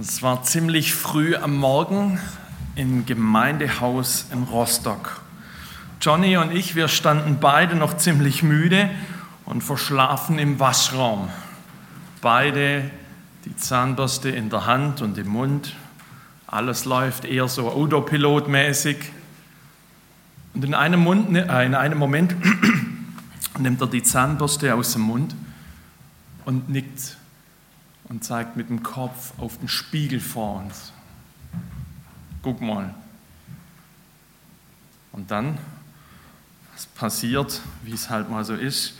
Es war ziemlich früh am Morgen im Gemeindehaus in Rostock. Johnny und ich, wir standen beide noch ziemlich müde und verschlafen im Waschraum. Beide die Zahnbürste in der Hand und im Mund. Alles läuft eher so autopilotmäßig. Und in einem, Mund, ne, äh, in einem Moment nimmt er die Zahnbürste aus dem Mund und nickt und zeigt mit dem Kopf auf den Spiegel vor uns. Guck mal. Und dann, was passiert, wie es halt mal so ist,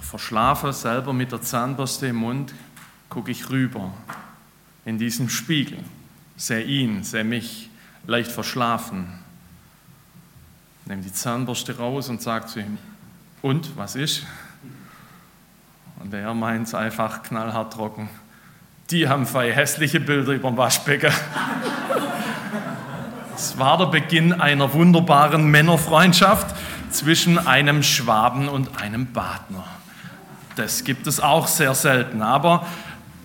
verschlafe selber mit der Zahnbürste im Mund, gucke ich rüber in diesen Spiegel, sehe ihn, sehe mich, leicht verschlafen, nehme die Zahnbürste raus und sage zu ihm, und, was ist? Und er meint es einfach knallhart trocken. Die haben zwei hässliche Bilder über dem Waschbecken. Es war der Beginn einer wunderbaren Männerfreundschaft zwischen einem Schwaben und einem Badner. Das gibt es auch sehr selten, aber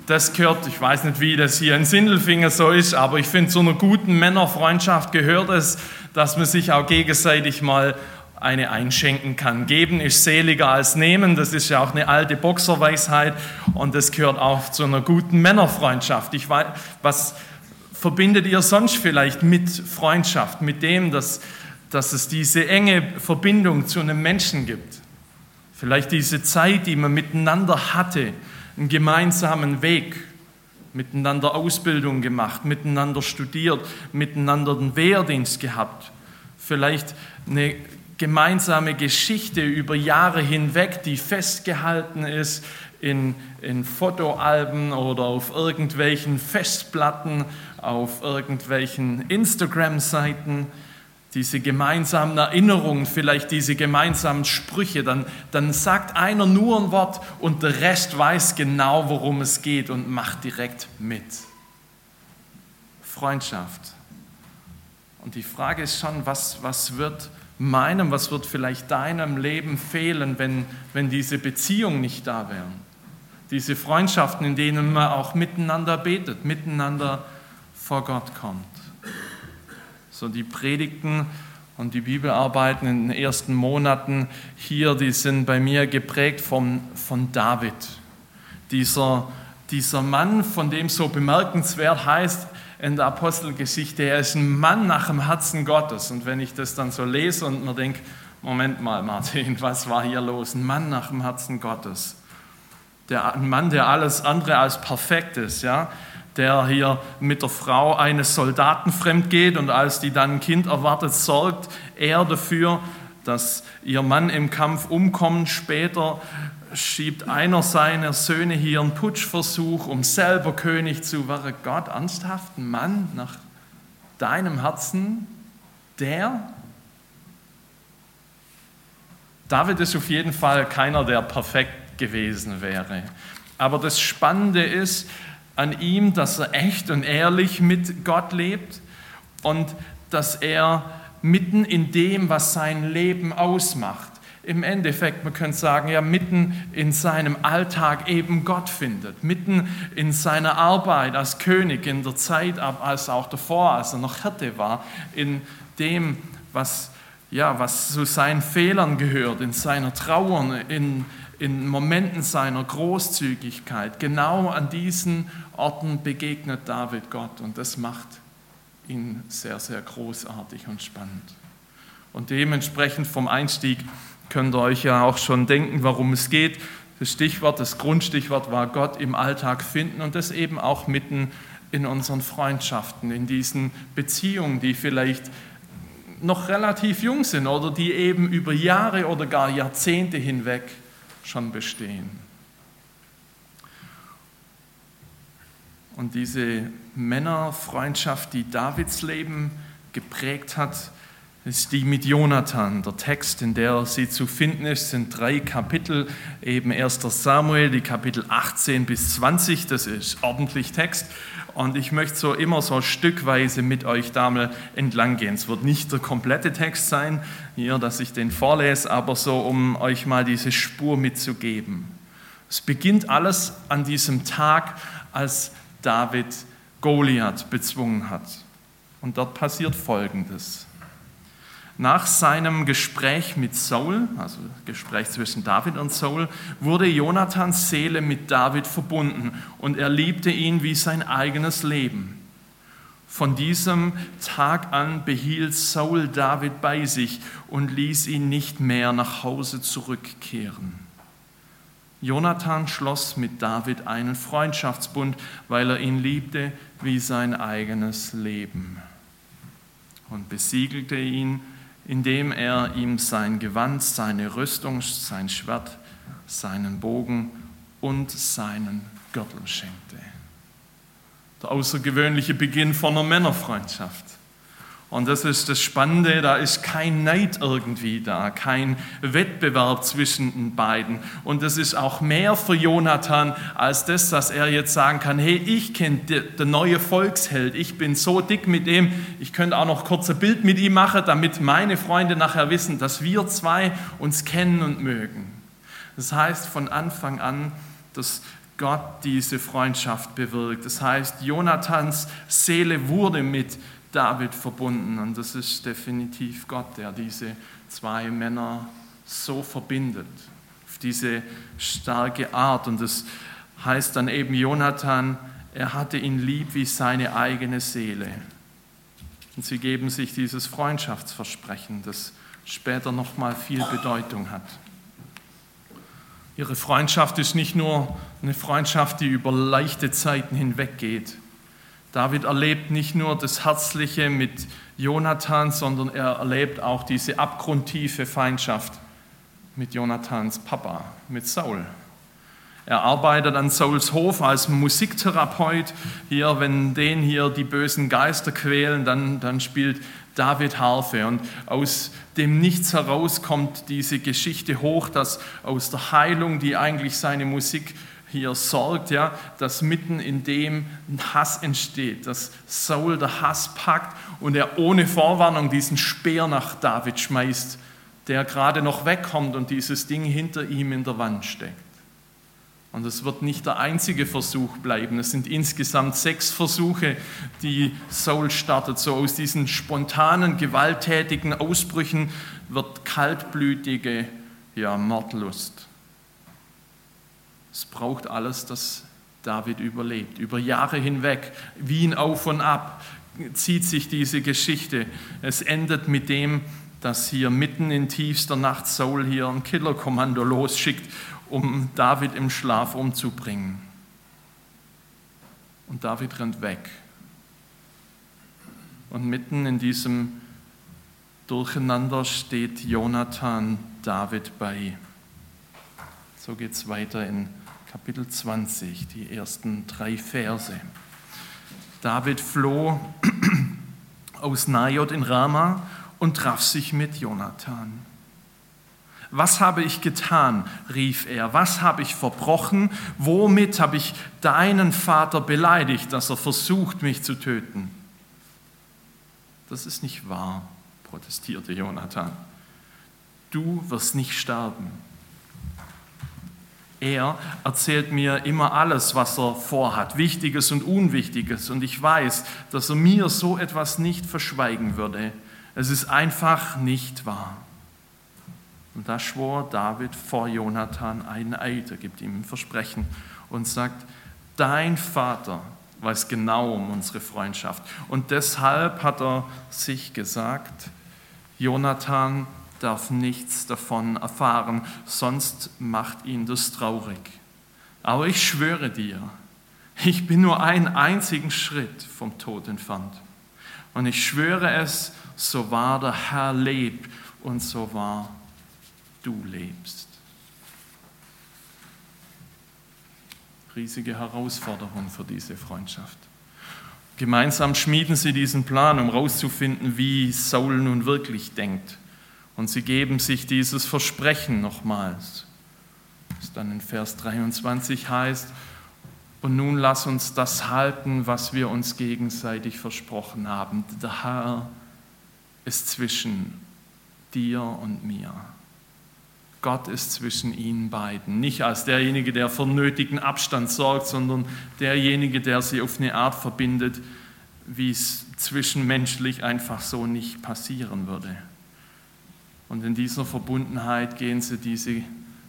das gehört, ich weiß nicht, wie das hier in Sindelfingen so ist, aber ich finde, zu einer guten Männerfreundschaft gehört es, dass man sich auch gegenseitig mal eine einschenken kann. Geben ist seliger als nehmen, das ist ja auch eine alte Boxerweisheit und das gehört auch zu einer guten Männerfreundschaft. Ich weiß, was verbindet ihr sonst vielleicht mit Freundschaft, mit dem, dass, dass es diese enge Verbindung zu einem Menschen gibt? Vielleicht diese Zeit, die man miteinander hatte, einen gemeinsamen Weg, miteinander Ausbildung gemacht, miteinander studiert, miteinander den Wehrdienst gehabt. Vielleicht eine gemeinsame Geschichte über Jahre hinweg, die festgehalten ist in, in Fotoalben oder auf irgendwelchen Festplatten, auf irgendwelchen Instagram-Seiten, diese gemeinsamen Erinnerungen, vielleicht diese gemeinsamen Sprüche, dann, dann sagt einer nur ein Wort und der Rest weiß genau, worum es geht und macht direkt mit. Freundschaft. Und die Frage ist schon, was, was wird meinem, was wird vielleicht deinem Leben fehlen, wenn, wenn diese Beziehungen nicht da wären? Diese Freundschaften, in denen man auch miteinander betet, miteinander vor Gott kommt. So die Predigten und die Bibelarbeiten in den ersten Monaten hier, die sind bei mir geprägt von, von David. Dieser, dieser Mann, von dem so bemerkenswert heißt, in der Apostelgeschichte. Er ist ein Mann nach dem Herzen Gottes. Und wenn ich das dann so lese und mir denke, Moment mal, Martin, was war hier los? Ein Mann nach dem Herzen Gottes. Der, ein Mann, der alles andere als perfekt ist, ja? der hier mit der Frau eines Soldaten fremd geht und als die dann ein Kind erwartet, sorgt er dafür, dass ihr Mann im Kampf umkommt. Später schiebt einer seiner Söhne hier einen Putschversuch, um selber König zu werden. Gott, ernsthaft, ein Mann nach deinem Herzen, der? David ist auf jeden Fall keiner, der perfekt gewesen wäre. Aber das Spannende ist an ihm, dass er echt und ehrlich mit Gott lebt und dass er mitten in dem, was sein Leben ausmacht, im Endeffekt, man könnte sagen, ja, mitten in seinem Alltag eben Gott findet, mitten in seiner Arbeit als König, in der Zeit, als auch davor, als er noch Hirte war, in dem, was, ja, was zu seinen Fehlern gehört, in seiner Trauer, in, in Momenten seiner Großzügigkeit. Genau an diesen Orten begegnet David Gott und das macht ihn sehr, sehr großartig und spannend. Und dementsprechend vom Einstieg könnt ihr euch ja auch schon denken, warum es geht. Das Stichwort, das Grundstichwort war Gott im Alltag finden und das eben auch mitten in unseren Freundschaften, in diesen Beziehungen, die vielleicht noch relativ jung sind oder die eben über Jahre oder gar Jahrzehnte hinweg schon bestehen. Und diese Männerfreundschaft, die Davids Leben geprägt hat, ist die mit Jonathan. Der Text, in der sie zu finden ist, sind drei Kapitel, eben 1. Samuel, die Kapitel 18 bis 20, das ist ordentlich Text. Und ich möchte so immer so stückweise mit euch da mal entlang gehen. Es wird nicht der komplette Text sein, hier, dass ich den vorlese, aber so, um euch mal diese Spur mitzugeben. Es beginnt alles an diesem Tag, als David Goliath bezwungen hat. Und dort passiert Folgendes. Nach seinem Gespräch mit Saul, also Gespräch zwischen David und Saul, wurde Jonathans Seele mit David verbunden und er liebte ihn wie sein eigenes Leben. Von diesem Tag an behielt Saul David bei sich und ließ ihn nicht mehr nach Hause zurückkehren. Jonathan schloss mit David einen Freundschaftsbund, weil er ihn liebte wie sein eigenes Leben und besiegelte ihn, indem er ihm sein Gewand, seine Rüstung, sein Schwert, seinen Bogen und seinen Gürtel schenkte. Der außergewöhnliche Beginn von einer Männerfreundschaft. Und das ist das Spannende, da ist kein Neid irgendwie da, kein Wettbewerb zwischen den beiden. Und das ist auch mehr für Jonathan als das, dass er jetzt sagen kann, hey, ich kenne den neue Volksheld, ich bin so dick mit dem, ich könnte auch noch kurz ein Bild mit ihm machen, damit meine Freunde nachher wissen, dass wir zwei uns kennen und mögen. Das heißt von Anfang an, dass Gott diese Freundschaft bewirkt. Das heißt, Jonathans Seele wurde mit David verbunden. Und das ist definitiv Gott, der diese zwei Männer so verbindet, auf diese starke Art. Und das heißt dann eben Jonathan, er hatte ihn lieb wie seine eigene Seele. Und sie geben sich dieses Freundschaftsversprechen, das später nochmal viel Bedeutung hat. Ihre Freundschaft ist nicht nur eine Freundschaft, die über leichte Zeiten hinweggeht, David erlebt nicht nur das Herzliche mit Jonathan, sondern er erlebt auch diese abgrundtiefe Feindschaft mit Jonathans Papa, mit Saul. Er arbeitet an Sauls Hof als Musiktherapeut. Hier, wenn den hier die bösen Geister quälen, dann, dann spielt David Harfe. Und aus dem Nichts heraus kommt diese Geschichte hoch, dass aus der Heilung, die eigentlich seine Musik hier sorgt, ja, dass mitten in dem ein Hass entsteht, dass Saul der Hass packt und er ohne Vorwarnung diesen Speer nach David schmeißt, der gerade noch wegkommt und dieses Ding hinter ihm in der Wand steckt. Und es wird nicht der einzige Versuch bleiben. Es sind insgesamt sechs Versuche, die Saul startet. So aus diesen spontanen, gewalttätigen Ausbrüchen wird kaltblütige ja, Mordlust. Es braucht alles, dass David überlebt. Über Jahre hinweg, Wien auf und ab, zieht sich diese Geschichte. Es endet mit dem, dass hier mitten in tiefster Nacht Saul hier ein Killerkommando losschickt, um David im Schlaf umzubringen. Und David rennt weg. Und mitten in diesem Durcheinander steht Jonathan David bei. So geht es weiter in Kapitel 20, die ersten drei Verse. David floh aus Najot in Rama und traf sich mit Jonathan. Was habe ich getan? rief er. Was habe ich verbrochen? Womit habe ich deinen Vater beleidigt, dass er versucht, mich zu töten? Das ist nicht wahr, protestierte Jonathan. Du wirst nicht sterben. Er erzählt mir immer alles, was er vorhat, Wichtiges und Unwichtiges. Und ich weiß, dass er mir so etwas nicht verschweigen würde. Es ist einfach nicht wahr. Und da schwor David vor Jonathan einen Eid, er gibt ihm ein Versprechen und sagt, dein Vater weiß genau um unsere Freundschaft. Und deshalb hat er sich gesagt, Jonathan, darf nichts davon erfahren, sonst macht ihn das traurig. Aber ich schwöre dir, ich bin nur einen einzigen Schritt vom Tod entfernt. Und ich schwöre es, so wahr der Herr lebt und so wahr du lebst. Riesige Herausforderung für diese Freundschaft. Gemeinsam schmieden sie diesen Plan, um herauszufinden, wie Saul nun wirklich denkt. Und sie geben sich dieses Versprechen nochmals, das dann in Vers 23 heißt, und nun lass uns das halten, was wir uns gegenseitig versprochen haben. Der Herr ist zwischen dir und mir. Gott ist zwischen ihnen beiden. Nicht als derjenige, der für nötigen Abstand sorgt, sondern derjenige, der sie auf eine Art verbindet, wie es zwischenmenschlich einfach so nicht passieren würde. Und in dieser Verbundenheit gehen sie diese,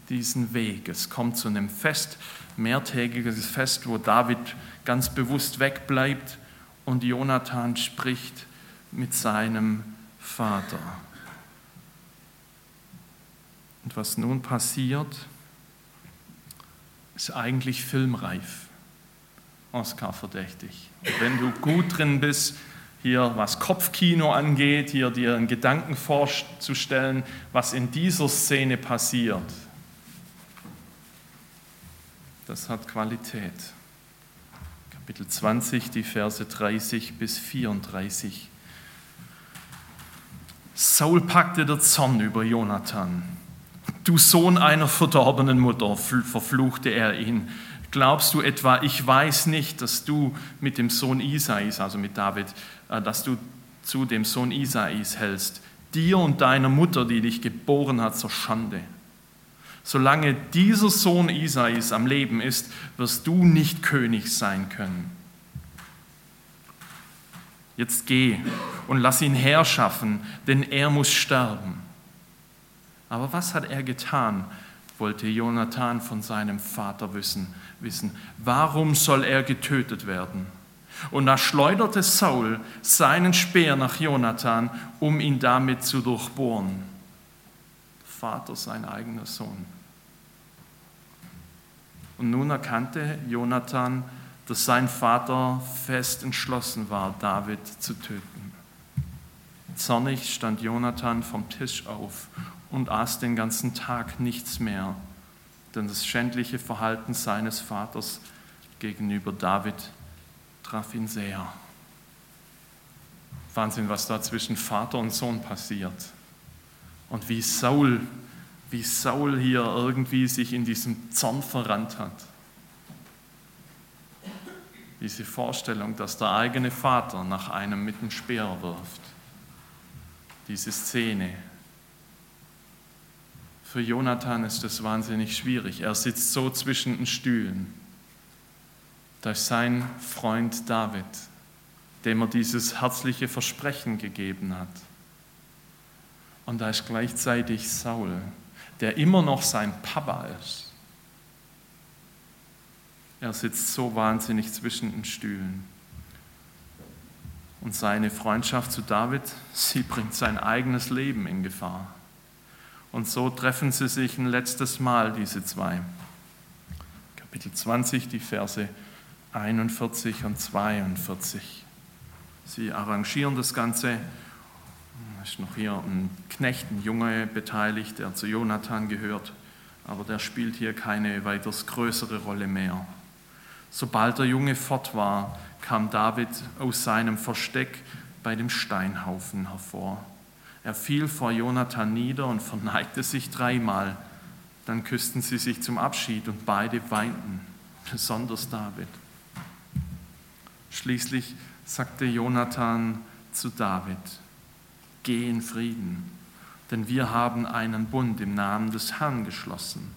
diesen Weg. Es kommt zu einem Fest, mehrtägiges Fest, wo David ganz bewusst wegbleibt und Jonathan spricht mit seinem Vater. Und was nun passiert, ist eigentlich filmreif, Oscar verdächtig. wenn du gut drin bist, hier was Kopfkino angeht, hier dir einen Gedanken vorzustellen, was in dieser Szene passiert, das hat Qualität. Kapitel 20, die Verse 30 bis 34. Saul packte der Zorn über Jonathan. Du Sohn einer verdorbenen Mutter, verfluchte er ihn. Glaubst du etwa, ich weiß nicht, dass du mit dem Sohn Isais, also mit David, äh, dass du zu dem Sohn Isais hältst, dir und deiner Mutter, die dich geboren hat, zur Schande. Solange dieser Sohn Isais am Leben ist, wirst du nicht König sein können. Jetzt geh und lass ihn herschaffen, denn er muss sterben. Aber was hat er getan, wollte Jonathan von seinem Vater wissen. wissen. Warum soll er getötet werden? Und da schleuderte Saul seinen Speer nach Jonathan, um ihn damit zu durchbohren. Vater, sein eigener Sohn. Und nun erkannte Jonathan, dass sein Vater fest entschlossen war, David zu töten. Zornig stand Jonathan vom Tisch auf und aß den ganzen Tag nichts mehr, denn das schändliche Verhalten seines Vaters gegenüber David traf ihn sehr. Wahnsinn, was da zwischen Vater und Sohn passiert. Und wie Saul, wie Saul hier irgendwie sich in diesem Zorn verrannt hat. Diese Vorstellung, dass der eigene Vater nach einem mit dem Speer wirft. Diese Szene, für Jonathan ist das wahnsinnig schwierig. Er sitzt so zwischen den Stühlen. Da ist sein Freund David, dem er dieses herzliche Versprechen gegeben hat. Und da ist gleichzeitig Saul, der immer noch sein Papa ist. Er sitzt so wahnsinnig zwischen den Stühlen. Und seine Freundschaft zu David, sie bringt sein eigenes Leben in Gefahr. Und so treffen sie sich ein letztes Mal, diese zwei. Kapitel 20, die Verse 41 und 42. Sie arrangieren das Ganze. Da ist noch hier ein Knecht, ein Junge beteiligt, der zu Jonathan gehört, aber der spielt hier keine weiters größere Rolle mehr. Sobald der Junge fort war, kam David aus seinem Versteck bei dem Steinhaufen hervor. Er fiel vor Jonathan nieder und verneigte sich dreimal. Dann küssten sie sich zum Abschied und beide weinten, besonders David. Schließlich sagte Jonathan zu David, geh in Frieden, denn wir haben einen Bund im Namen des Herrn geschlossen.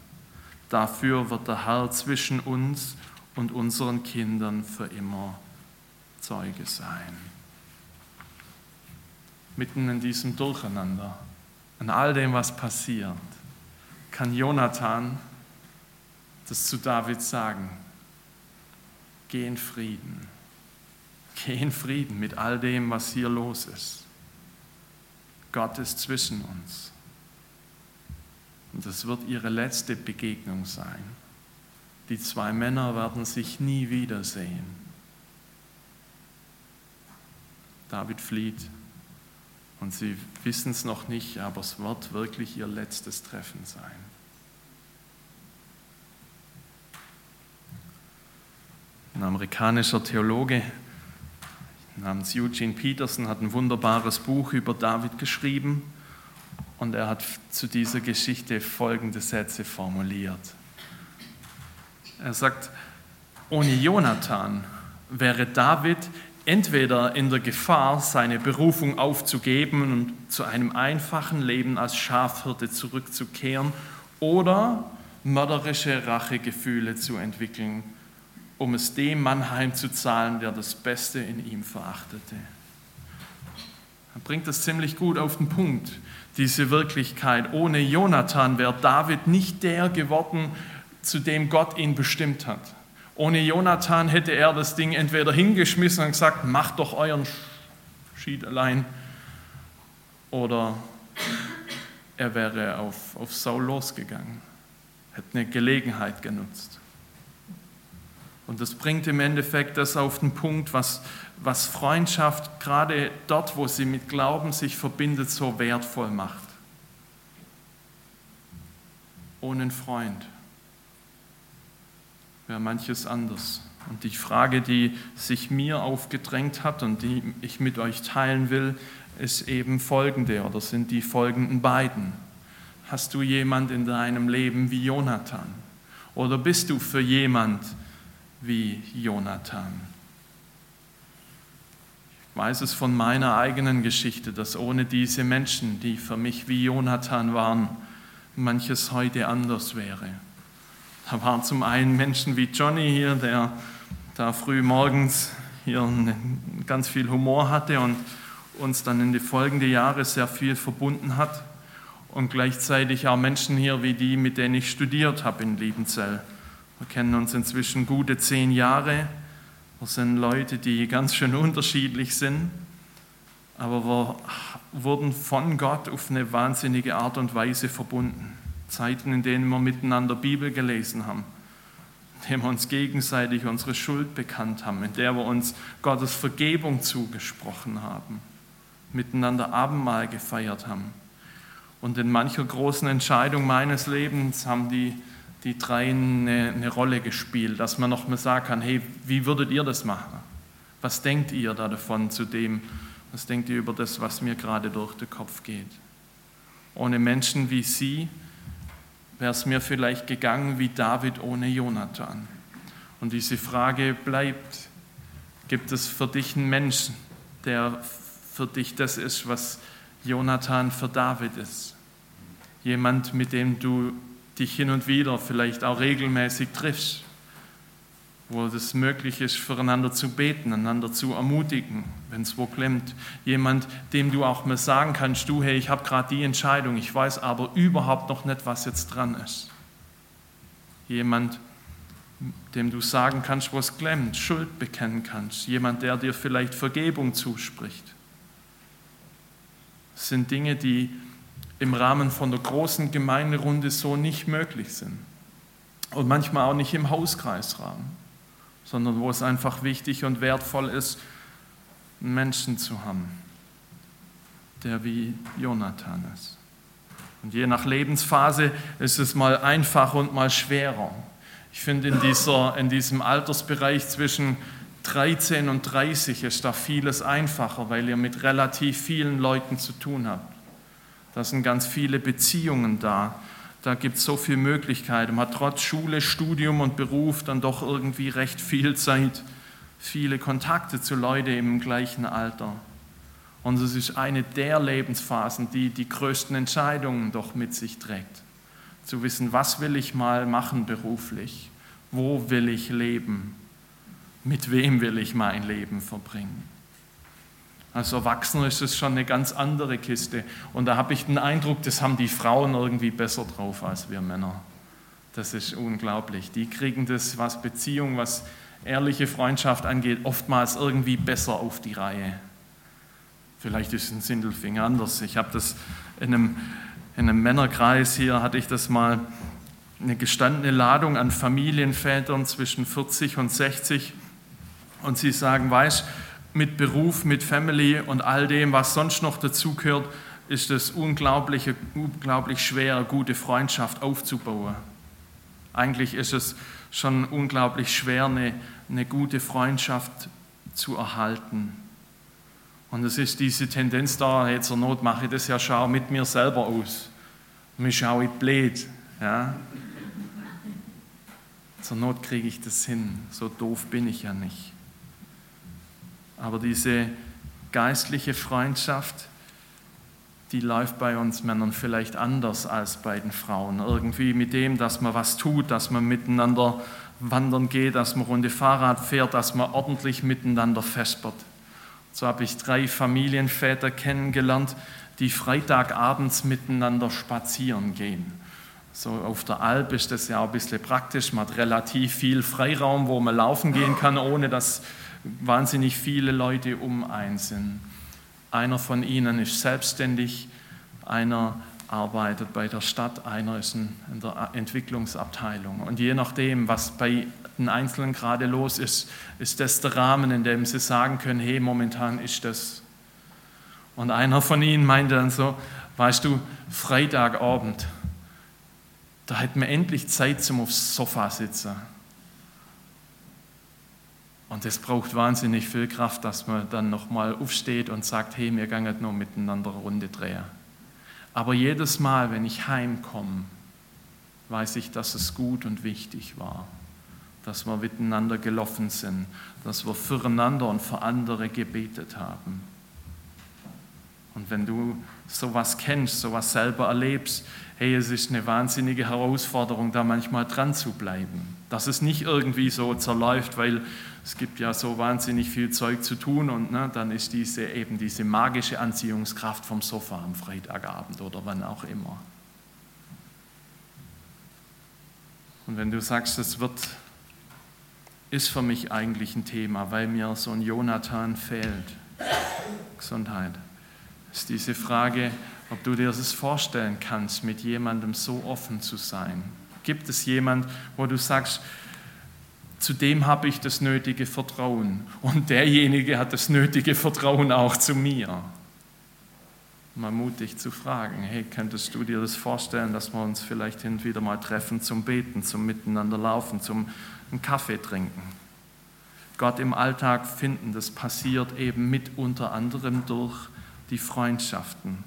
Dafür wird der Herr zwischen uns und unseren Kindern für immer Zeuge sein mitten in diesem Durcheinander, an all dem, was passiert, kann Jonathan das zu David sagen. Geh in Frieden. Geh in Frieden mit all dem, was hier los ist. Gott ist zwischen uns. Und das wird ihre letzte Begegnung sein. Die zwei Männer werden sich nie wiedersehen. David flieht und sie wissen es noch nicht, aber es wird wirklich ihr letztes Treffen sein. Ein amerikanischer Theologe namens Eugene Peterson hat ein wunderbares Buch über David geschrieben und er hat zu dieser Geschichte folgende Sätze formuliert. Er sagt, ohne Jonathan wäre David entweder in der Gefahr, seine Berufung aufzugeben und zu einem einfachen Leben als Schafhirte zurückzukehren, oder mörderische Rachegefühle zu entwickeln, um es dem Mann heimzuzahlen, der das Beste in ihm verachtete. Er bringt das ziemlich gut auf den Punkt, diese Wirklichkeit. Ohne Jonathan wäre David nicht der geworden, zu dem Gott ihn bestimmt hat. Ohne Jonathan hätte er das Ding entweder hingeschmissen und gesagt, macht doch euren Schied allein, oder er wäre auf, auf Saul losgegangen, hätte eine Gelegenheit genutzt. Und das bringt im Endeffekt das auf den Punkt, was, was Freundschaft gerade dort, wo sie mit Glauben sich verbindet, so wertvoll macht. Ohne einen Freund wäre manches anders. Und die Frage, die sich mir aufgedrängt hat und die ich mit euch teilen will, ist eben folgende oder sind die folgenden beiden. Hast du jemand in deinem Leben wie Jonathan? Oder bist du für jemand wie Jonathan? Ich weiß es von meiner eigenen Geschichte, dass ohne diese Menschen, die für mich wie Jonathan waren, manches heute anders wäre. Da waren zum einen Menschen wie Johnny hier, der da früh morgens hier ganz viel Humor hatte und uns dann in die folgenden Jahre sehr viel verbunden hat. Und gleichzeitig auch Menschen hier wie die, mit denen ich studiert habe in Liebenzell. Wir kennen uns inzwischen gute zehn Jahre. Wir sind Leute, die ganz schön unterschiedlich sind, aber wir wurden von Gott auf eine wahnsinnige Art und Weise verbunden. Zeiten, in denen wir miteinander Bibel gelesen haben, in denen wir uns gegenseitig unsere Schuld bekannt haben, in der wir uns Gottes Vergebung zugesprochen haben, miteinander Abendmahl gefeiert haben. Und in mancher großen Entscheidung meines Lebens haben die, die drei eine, eine Rolle gespielt, dass man noch mal sagen kann, hey, wie würdet ihr das machen? Was denkt ihr da davon zu dem? Was denkt ihr über das, was mir gerade durch den Kopf geht? Ohne Menschen wie sie wäre es mir vielleicht gegangen wie David ohne Jonathan. Und diese Frage bleibt, gibt es für dich einen Menschen, der für dich das ist, was Jonathan für David ist? Jemand, mit dem du dich hin und wieder, vielleicht auch regelmäßig triffst, wo es möglich ist, füreinander zu beten, einander zu ermutigen, wenn es wo klemmt. Jemand, dem du auch mal sagen kannst, du, hey, ich habe gerade die Entscheidung, ich weiß aber überhaupt noch nicht, was jetzt dran ist. Jemand, dem du sagen kannst, wo es klemmt, Schuld bekennen kannst. Jemand, der dir vielleicht Vergebung zuspricht. Das sind Dinge, die im Rahmen von der großen Gemeinderunde so nicht möglich sind. Und manchmal auch nicht im Hauskreisrahmen sondern wo es einfach wichtig und wertvoll ist, einen Menschen zu haben, der wie Jonathan ist. Und je nach Lebensphase ist es mal einfacher und mal schwerer. Ich finde, in, dieser, in diesem Altersbereich zwischen 13 und 30 ist da vieles einfacher, weil ihr mit relativ vielen Leuten zu tun habt. Da sind ganz viele Beziehungen da, da gibt es so viele Möglichkeiten. Man hat trotz Schule, Studium und Beruf dann doch irgendwie recht viel Zeit, viele Kontakte zu Leuten im gleichen Alter. Und es ist eine der Lebensphasen, die die größten Entscheidungen doch mit sich trägt. Zu wissen, was will ich mal machen beruflich? Wo will ich leben? Mit wem will ich mein Leben verbringen? Als Erwachsener ist es schon eine ganz andere Kiste. Und da habe ich den Eindruck, das haben die Frauen irgendwie besser drauf als wir Männer. Das ist unglaublich. Die kriegen das, was Beziehung, was ehrliche Freundschaft angeht, oftmals irgendwie besser auf die Reihe. Vielleicht ist ein Sindelfing anders. Ich habe das in einem, in einem Männerkreis hier, hatte ich das mal, eine gestandene Ladung an Familienvätern zwischen 40 und 60. Und sie sagen, weißt du, mit Beruf, mit Family und all dem, was sonst noch dazugehört, ist es unglaublich, unglaublich schwer, gute Freundschaft aufzubauen. Eigentlich ist es schon unglaublich schwer, eine, eine gute Freundschaft zu erhalten. Und es ist diese Tendenz da, hey, zur Not mache ich das ja schau mit mir selber aus. Mich schaue ich blöd. Ja? Zur Not kriege ich das hin. So doof bin ich ja nicht. Aber diese geistliche Freundschaft, die läuft bei uns Männern vielleicht anders als bei den Frauen. Irgendwie mit dem, dass man was tut, dass man miteinander wandern geht, dass man Runde Fahrrad fährt, dass man ordentlich miteinander fespert. So habe ich drei Familienväter kennengelernt, die Freitagabends miteinander spazieren gehen. So auf der Alp ist das ja auch ein bisschen praktisch. Man hat relativ viel Freiraum, wo man laufen gehen kann, ohne dass wahnsinnig viele Leute um einen sind. Einer von ihnen ist selbstständig, einer arbeitet bei der Stadt, einer ist in der Entwicklungsabteilung. Und je nachdem, was bei den Einzelnen gerade los ist, ist das der Rahmen, in dem sie sagen können, hey, momentan ist das. Und einer von ihnen meinte dann so, weißt du, Freitagabend, da hätten wir endlich Zeit zum aufs Sofa sitzen. Und es braucht wahnsinnig viel Kraft, dass man dann nochmal aufsteht und sagt, hey, wir gehen nur miteinander eine Runde drehen. Aber jedes Mal, wenn ich heimkomme, weiß ich, dass es gut und wichtig war, dass wir miteinander gelaufen sind, dass wir füreinander und für andere gebetet haben. Und wenn du sowas kennst, sowas selber erlebst, hey, es ist eine wahnsinnige Herausforderung, da manchmal dran zu bleiben. Dass es nicht irgendwie so zerläuft, weil es gibt ja so wahnsinnig viel Zeug zu tun und ne, dann ist diese eben diese magische Anziehungskraft vom Sofa am Freitagabend oder wann auch immer. Und wenn du sagst, es wird, ist für mich eigentlich ein Thema, weil mir so ein Jonathan fehlt, Gesundheit, ist diese Frage, ob du dir das vorstellen kannst, mit jemandem so offen zu sein. Gibt es jemand, wo du sagst, zu dem habe ich das nötige Vertrauen und derjenige hat das nötige Vertrauen auch zu mir? Mal mutig zu fragen, hey, könntest du dir das vorstellen, dass wir uns vielleicht hin und wieder mal treffen zum Beten, zum Miteinander laufen, zum einen Kaffee trinken? Gott im Alltag finden, das passiert eben mit unter anderem durch die Freundschaften,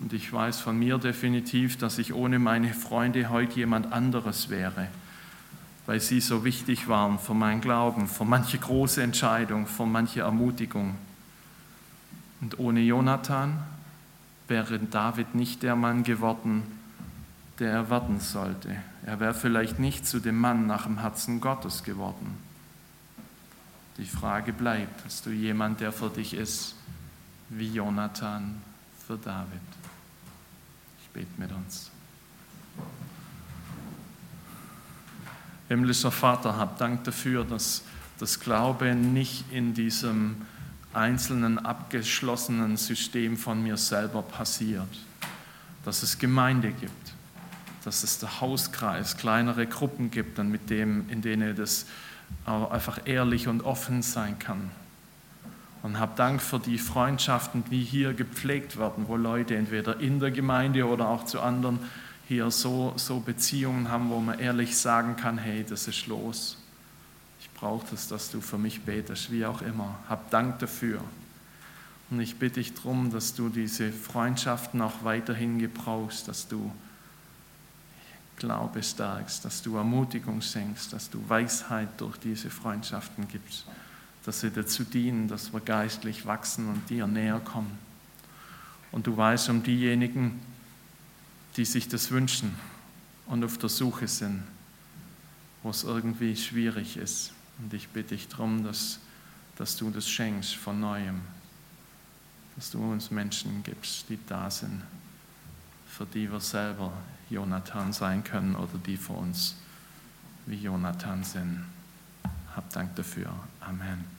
und ich weiß von mir definitiv, dass ich ohne meine Freunde heute jemand anderes wäre, weil sie so wichtig waren für meinen Glauben, für manche große Entscheidung, für manche Ermutigung. Und ohne Jonathan wäre David nicht der Mann geworden, der er werden sollte. Er wäre vielleicht nicht zu dem Mann nach dem Herzen Gottes geworden. Die Frage bleibt, hast du jemand, der für dich ist, wie Jonathan für David? bete mit uns. Himmlischer Vater, hab Dank dafür, dass das Glaube nicht in diesem einzelnen abgeschlossenen System von mir selber passiert, dass es Gemeinde gibt, dass es der Hauskreis, kleinere Gruppen gibt, mit dem, in denen das einfach ehrlich und offen sein kann. Und habe Dank für die Freundschaften, die hier gepflegt werden, wo Leute entweder in der Gemeinde oder auch zu anderen hier so, so Beziehungen haben, wo man ehrlich sagen kann, hey, das ist los. Ich brauche das, dass du für mich betest, wie auch immer. Hab Dank dafür. Und ich bitte dich darum, dass du diese Freundschaften auch weiterhin gebrauchst, dass du Glaube stärkst, dass du Ermutigung schenkst, dass du Weisheit durch diese Freundschaften gibst dass sie dazu dienen, dass wir geistlich wachsen und dir näher kommen. Und du weißt um diejenigen, die sich das wünschen und auf der Suche sind, wo es irgendwie schwierig ist. Und ich bitte dich darum, dass, dass du das schenkst von neuem, dass du uns Menschen gibst, die da sind, für die wir selber Jonathan sein können oder die für uns wie Jonathan sind. Hab Dank dafür. Amen.